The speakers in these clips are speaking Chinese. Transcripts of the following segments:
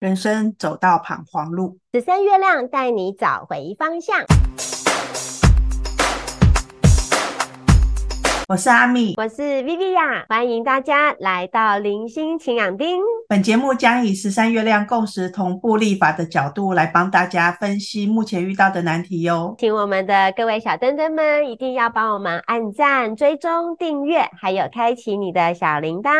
人生走到彷徨路，十三月亮带你找回方向。我是阿米，我是 Viviya，欢迎大家来到零星晴养丁。本节目将以十三月亮共识同步立法的角度来帮大家分析目前遇到的难题哟。请我们的各位小灯灯们一定要帮我们按赞、追踪、订阅，还有开启你的小铃铛。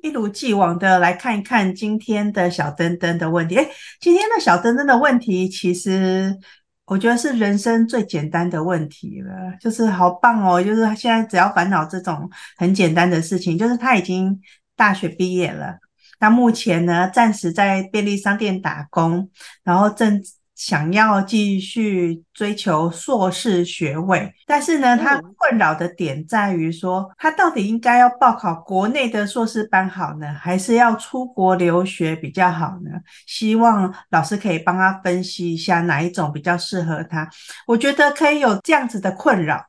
一如既往的来看一看今天的小灯灯的问题。诶，今天的小灯灯的问题其实。我觉得是人生最简单的问题了，就是好棒哦！就是现在只要烦恼这种很简单的事情，就是他已经大学毕业了，那目前呢，暂时在便利商店打工，然后正。想要继续追求硕士学位，但是呢，他困扰的点在于说，他到底应该要报考国内的硕士班好呢，还是要出国留学比较好呢？希望老师可以帮他分析一下哪一种比较适合他。我觉得可以有这样子的困扰，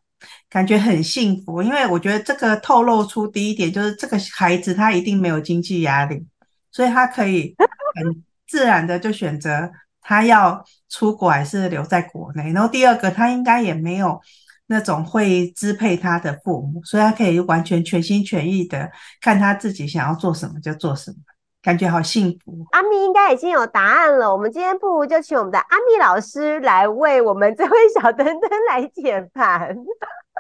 感觉很幸福，因为我觉得这个透露出第一点就是这个孩子他一定没有经济压力，所以他可以很自然的就选择。他要出国还是留在国内？然后第二个，他应该也没有那种会支配他的父母，所以他可以完全全心全意的看他自己想要做什么就做什么，感觉好幸福。阿咪应该已经有答案了，我们今天不如就请我们的阿咪老师来为我们这位小灯灯来解盘。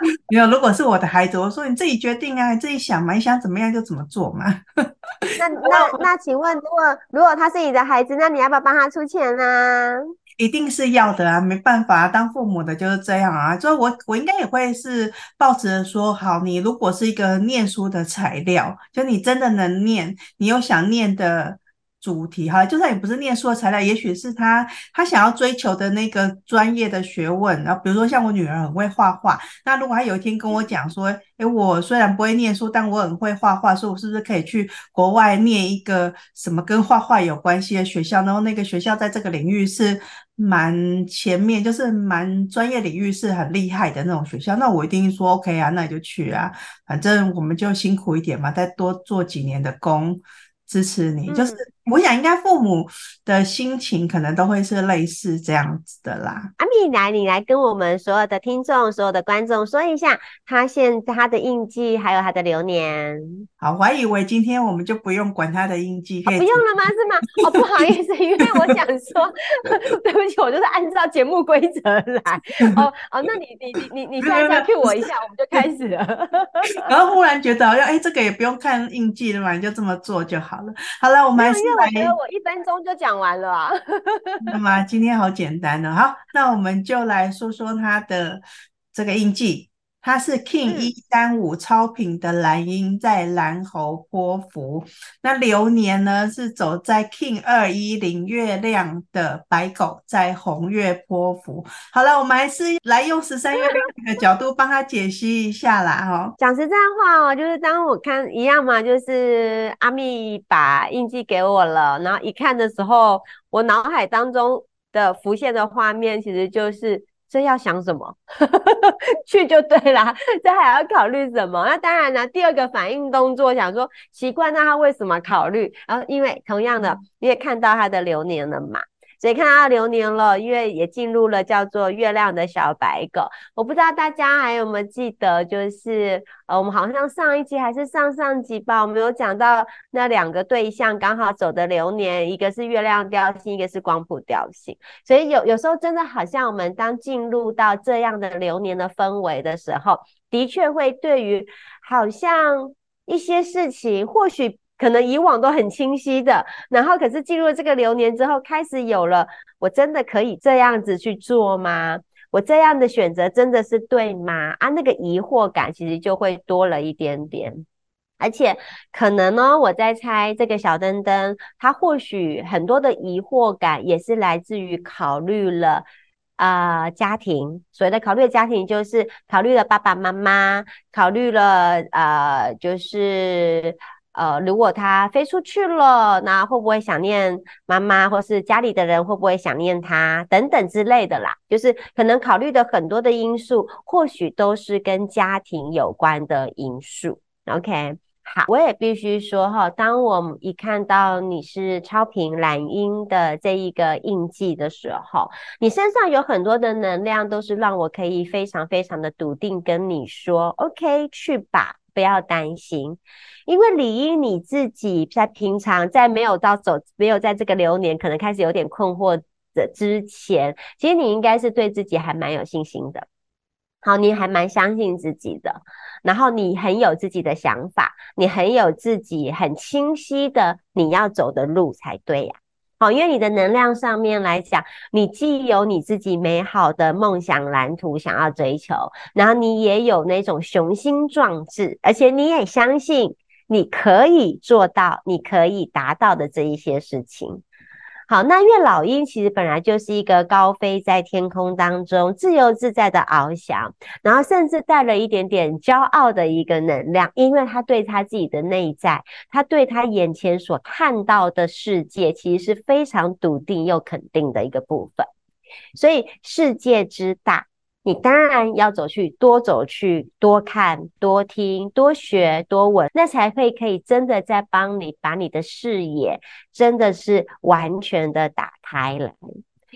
没有，如果是我的孩子，我说你自己决定啊，你自己想嘛，你想怎么样就怎么做嘛。那那 那，请问，如果如果他是你的孩子，那你要不要帮他出钱呢？啊？一定是要的啊，没办法，当父母的就是这样啊。所以我我应该也会是抱着说，好，你如果是一个念书的材料，就你真的能念，你又想念的。主题哈，就算你不是念书的材料，也许是他他想要追求的那个专业的学问。然后比如说像我女儿很会画画，那如果她有一天跟我讲说，诶，我虽然不会念书，但我很会画画，说我是不是可以去国外念一个什么跟画画有关系的学校？然后那个学校在这个领域是蛮前面，就是蛮专业领域是很厉害的那种学校，那我一定说 OK 啊，那你就去啊，反正我们就辛苦一点嘛，再多做几年的工。支持你，就是我想应该父母的心情可能都会是类似这样子的啦。阿米来，你来跟我们所有的听众、所有的观众说一下，他现他的印记还有他的流年。好，我还以为今天我们就不用管他的印记，可以、哦、不用了吗？是吗？哦，不好意思，因为我想说，对不起，我就是按照节目规则来。哦哦，那你你你你你再 cue 我一下，我们就开始了。然后忽然觉得好像哎，这个也不用看印记了嘛，你就这么做就好。了，好了，我们还是我觉得我一分钟就讲完了啊。那么今天好简单呢，好，那我们就来说说他的这个印记。他是 King 一三五超频的蓝鹰在蓝猴波幅，那流年呢是走在 King 二一零月亮的白狗在红月波幅。好了，我们还是来用十三月亮的角度帮他解析一下啦。哈，讲实在话哦，就是当我看一样嘛，就是阿密把印记给我了，然后一看的时候，我脑海当中的浮现的画面其实就是。这要想什么？去就对啦，这还要考虑什么？那当然了，第二个反应动作想说奇怪，那他为什么考虑？然后因为同样的，你也看到他的流年了嘛。所以看到流年了，因为也进入了叫做月亮的小白狗。我不知道大家还有没有记得，就是呃，我们好像上一集还是上上集吧，我们有讲到那两个对象刚好走的流年，一个是月亮调性，一个是光谱调性。所以有有时候真的好像我们当进入到这样的流年的氛围的时候，的确会对于好像一些事情，或许。可能以往都很清晰的，然后可是进入这个流年之后，开始有了，我真的可以这样子去做吗？我这样的选择真的是对吗？啊，那个疑惑感其实就会多了一点点，而且可能呢，我在猜这个小灯灯，他或许很多的疑惑感也是来自于考虑了啊、家庭，所谓的考虑的家庭就是考虑了爸爸妈妈，考虑了呃就是。呃，如果他飞出去了，那会不会想念妈妈，或是家里的人会不会想念他等等之类的啦？就是可能考虑的很多的因素，或许都是跟家庭有关的因素。OK，好，我也必须说哈，当我一看到你是超频蓝鹰的这一个印记的时候，你身上有很多的能量，都是让我可以非常非常的笃定跟你说，OK，去吧，不要担心，因为理应你自己在平常在没有到走，没有在这个流年可能开始有点困惑的之前，其实你应该是对自己还蛮有信心的。好，你还蛮相信自己的，然后你很有自己的想法，你很有自己很清晰的你要走的路才对呀。好，因为你的能量上面来讲，你既有你自己美好的梦想蓝图想要追求，然后你也有那种雄心壮志，而且你也相信你可以做到，你可以达到的这一些事情。好，那因为老鹰其实本来就是一个高飞在天空当中自由自在的翱翔，然后甚至带了一点点骄傲的一个能量，因为他对他自己的内在，他对他眼前所看到的世界，其实是非常笃定又肯定的一个部分，所以世界之大。你当然要走去，多走去，多看，多听，多学，多闻，那才会可以真的在帮你把你的视野真的是完全的打开来。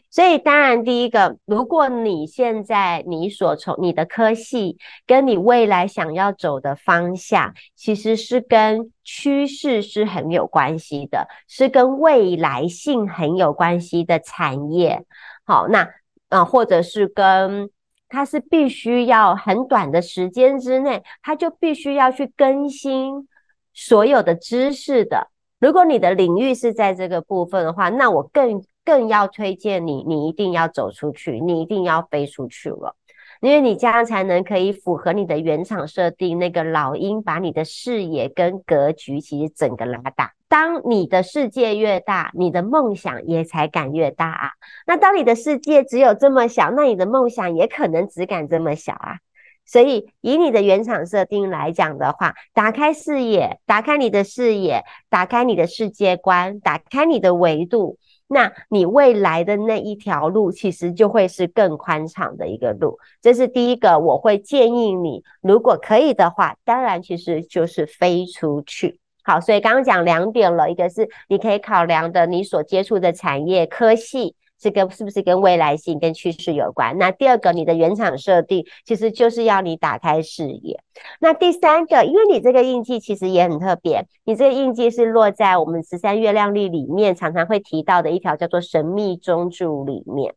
所以，当然第一个，如果你现在你所从你的科系跟你未来想要走的方向，其实是跟趋势是很有关系的，是跟未来性很有关系的产业。好，那啊、或者是跟它是必须要很短的时间之内，它就必须要去更新所有的知识的。如果你的领域是在这个部分的话，那我更更要推荐你，你一定要走出去，你一定要飞出去了。因为你这样才能可以符合你的原厂设定，那个老鹰把你的视野跟格局其实整个拉大。当你的世界越大，你的梦想也才敢越大啊。那当你的世界只有这么小，那你的梦想也可能只敢这么小啊。所以以你的原厂设定来讲的话，打开视野，打开你的视野，打开你的世界观，打开你的维度。那你未来的那一条路，其实就会是更宽敞的一个路。这是第一个，我会建议你，如果可以的话，当然其实就是飞出去。好，所以刚刚讲两点了，一个是你可以考量的，你所接触的产业科系。这个是不是跟未来性、跟趋势有关？那第二个，你的原厂设定其实就是要你打开视野。那第三个，因为你这个印记其实也很特别，你这个印记是落在我们十三月亮历里面常常会提到的一条叫做神秘中柱里面。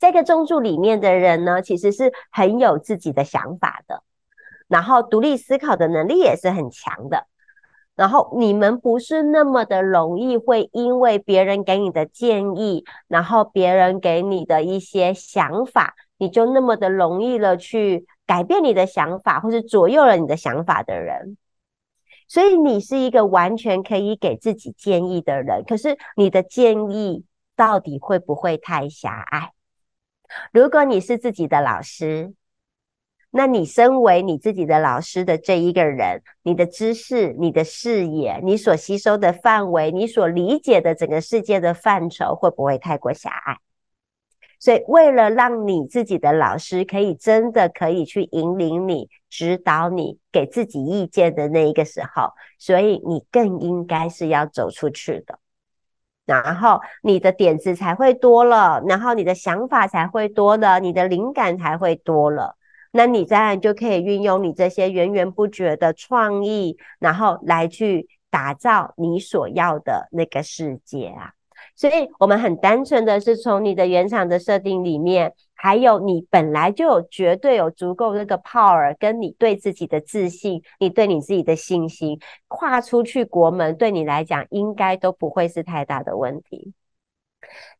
这个中柱里面的人呢，其实是很有自己的想法的，然后独立思考的能力也是很强的。然后你们不是那么的容易会因为别人给你的建议，然后别人给你的一些想法，你就那么的容易了去改变你的想法，或是左右了你的想法的人。所以你是一个完全可以给自己建议的人，可是你的建议到底会不会太狭隘？如果你是自己的老师。那你身为你自己的老师的这一个人，你的知识、你的视野、你所吸收的范围、你所理解的整个世界的范畴，会不会太过狭隘？所以，为了让你自己的老师可以真的可以去引领你、指导你、给自己意见的那一个时候，所以你更应该是要走出去的，然后你的点子才会多了，然后你的想法才会多了，你的灵感才会多了。那你当然就可以运用你这些源源不绝的创意，然后来去打造你所要的那个世界啊。所以，我们很单纯的是从你的原厂的设定里面，还有你本来就有绝对有足够那个 power，跟你对自己的自信，你对你自己的信心，跨出去国门，对你来讲应该都不会是太大的问题。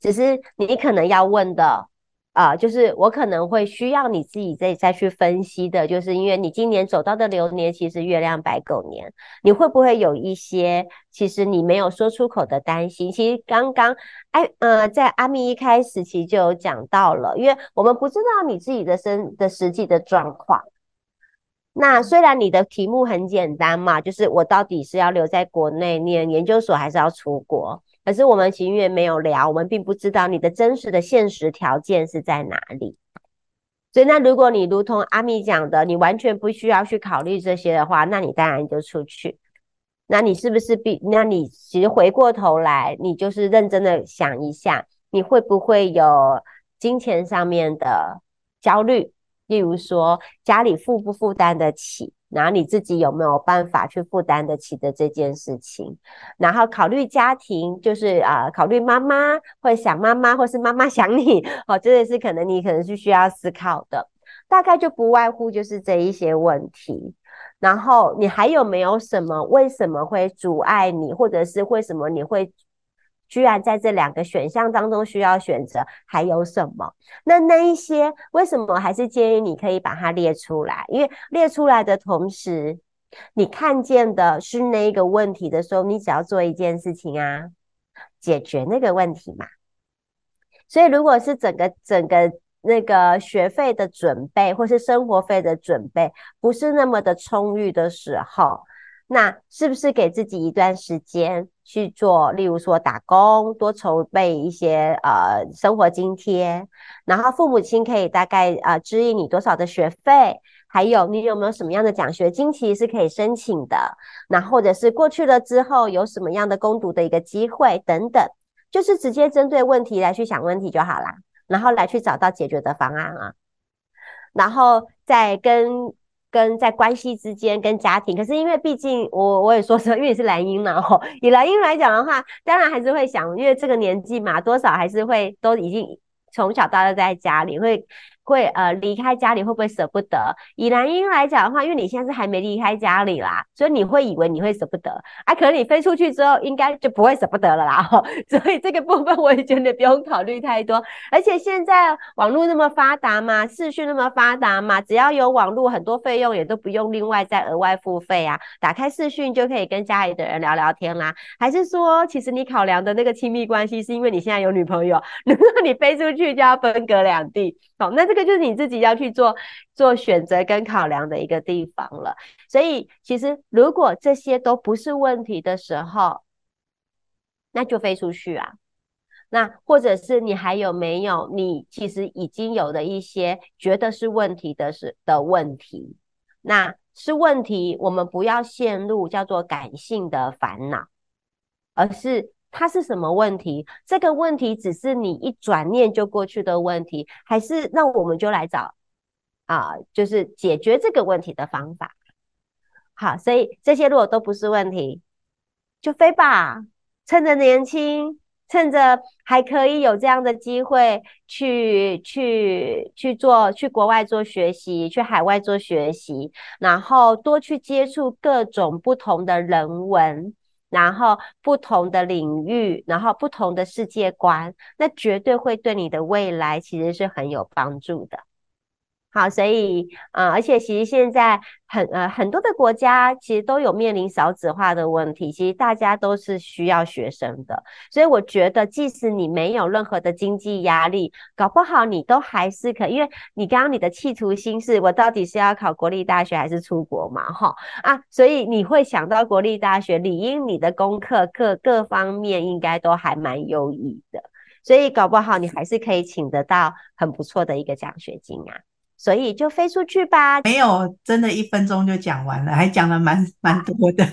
只是你可能要问的。啊，就是我可能会需要你自己再再去分析的，就是因为你今年走到的流年其实月亮白狗年，你会不会有一些其实你没有说出口的担心？其实刚刚哎呃，在阿密一开始其实就有讲到了，因为我们不知道你自己的身的实际的状况。那虽然你的题目很简单嘛，就是我到底是要留在国内念研究所，还是要出国？可是我们其实也没有聊，我们并不知道你的真实的现实条件是在哪里。所以，那如果你如同阿米讲的，你完全不需要去考虑这些的话，那你当然就出去。那你是不是必？那你其实回过头来，你就是认真的想一下，你会不会有金钱上面的焦虑？例如说，家里负不负担得起？然后你自己有没有办法去负担得起的这件事情？然后考虑家庭，就是啊、考虑妈妈会想妈妈，或是妈妈想你，哦，这也是可能你可能是需要思考的。大概就不外乎就是这一些问题。然后你还有没有什么？为什么会阻碍你？或者是为什么你会？居然在这两个选项当中需要选择，还有什么？那那一些为什么还是建议你可以把它列出来？因为列出来的同时，你看见的是那一个问题的时候，你只要做一件事情啊，解决那个问题嘛。所以，如果是整个整个那个学费的准备，或是生活费的准备，不是那么的充裕的时候，那是不是给自己一段时间去做？例如说打工，多筹备一些呃生活津贴，然后父母亲可以大概呃支应你多少的学费，还有你有没有什么样的奖学金其实是可以申请的，那或者是过去了之后有什么样的攻读的一个机会等等，就是直接针对问题来去想问题就好啦，然后来去找到解决的方案啊，然后再跟。跟在关系之间，跟家庭，可是因为毕竟我我也说说，因为你是蓝鹰嘛，吼，以蓝鹰来讲的话，当然还是会想，因为这个年纪嘛，多少还是会都已经从小到大在家里会。会呃离开家里会不会舍不得？以男婴来讲的话，因为你现在是还没离开家里啦，所以你会以为你会舍不得啊。可能你飞出去之后，应该就不会舍不得了啦。所以这个部分我也觉得不用考虑太多。而且现在网络那么发达嘛，视讯那么发达嘛，只要有网络，很多费用也都不用另外再额外付费啊。打开视讯就可以跟家里的人聊聊天啦。还是说，其实你考量的那个亲密关系，是因为你现在有女朋友，如果你飞出去就要分隔两地。好，那这个。就是你自己要去做做选择跟考量的一个地方了。所以，其实如果这些都不是问题的时候，那就飞出去啊。那或者是你还有没有你其实已经有的一些觉得是问题的是的问题？那是问题，我们不要陷入叫做感性的烦恼，而是。它是什么问题？这个问题只是你一转念就过去的问题，还是那我们就来找啊，就是解决这个问题的方法。好，所以这些如果都不是问题，就飞吧，趁着年轻，趁着还可以有这样的机会去去去做，去国外做学习，去海外做学习，然后多去接触各种不同的人文。然后不同的领域，然后不同的世界观，那绝对会对你的未来其实是很有帮助的。好，所以呃，而且其实现在很呃很多的国家其实都有面临少子化的问题，其实大家都是需要学生的，所以我觉得即使你没有任何的经济压力，搞不好你都还是可以，因为你刚刚你的企图心是我到底是要考国立大学还是出国嘛，哈。啊，所以你会想到国立大学，理应你的功课各各方面应该都还蛮优异的，所以搞不好你还是可以请得到很不错的一个奖学金啊。所以就飞出去吧，没有，真的一分钟就讲完了，还讲了蛮蛮多的。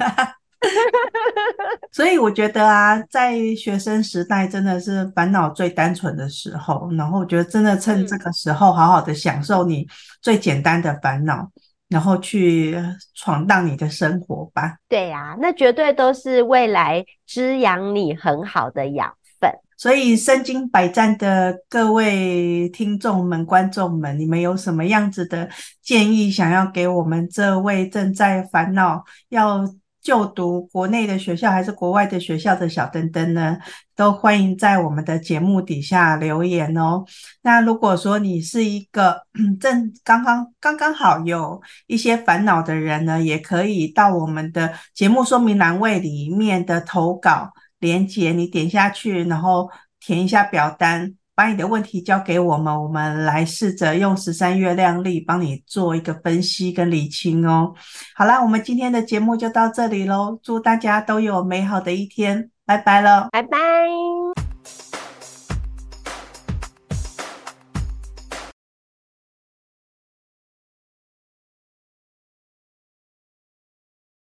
所以我觉得啊，在学生时代真的是烦恼最单纯的时候，然后我觉得真的趁这个时候好好的享受你最简单的烦恼，然后去闯荡你的生活吧。对呀、啊，那绝对都是未来滋养你很好的养所以，身经百战的各位听众们、观众们，你们有什么样子的建议，想要给我们这位正在烦恼要就读国内的学校还是国外的学校的小灯灯呢？都欢迎在我们的节目底下留言哦。那如果说你是一个 正刚刚刚刚好有一些烦恼的人呢，也可以到我们的节目说明栏位里面的投稿。连接，你点下去，然后填一下表单，把你的问题交给我们，我们来试着用十三月亮历帮你做一个分析跟理清哦。好啦，我们今天的节目就到这里喽，祝大家都有美好的一天，拜拜了，拜拜。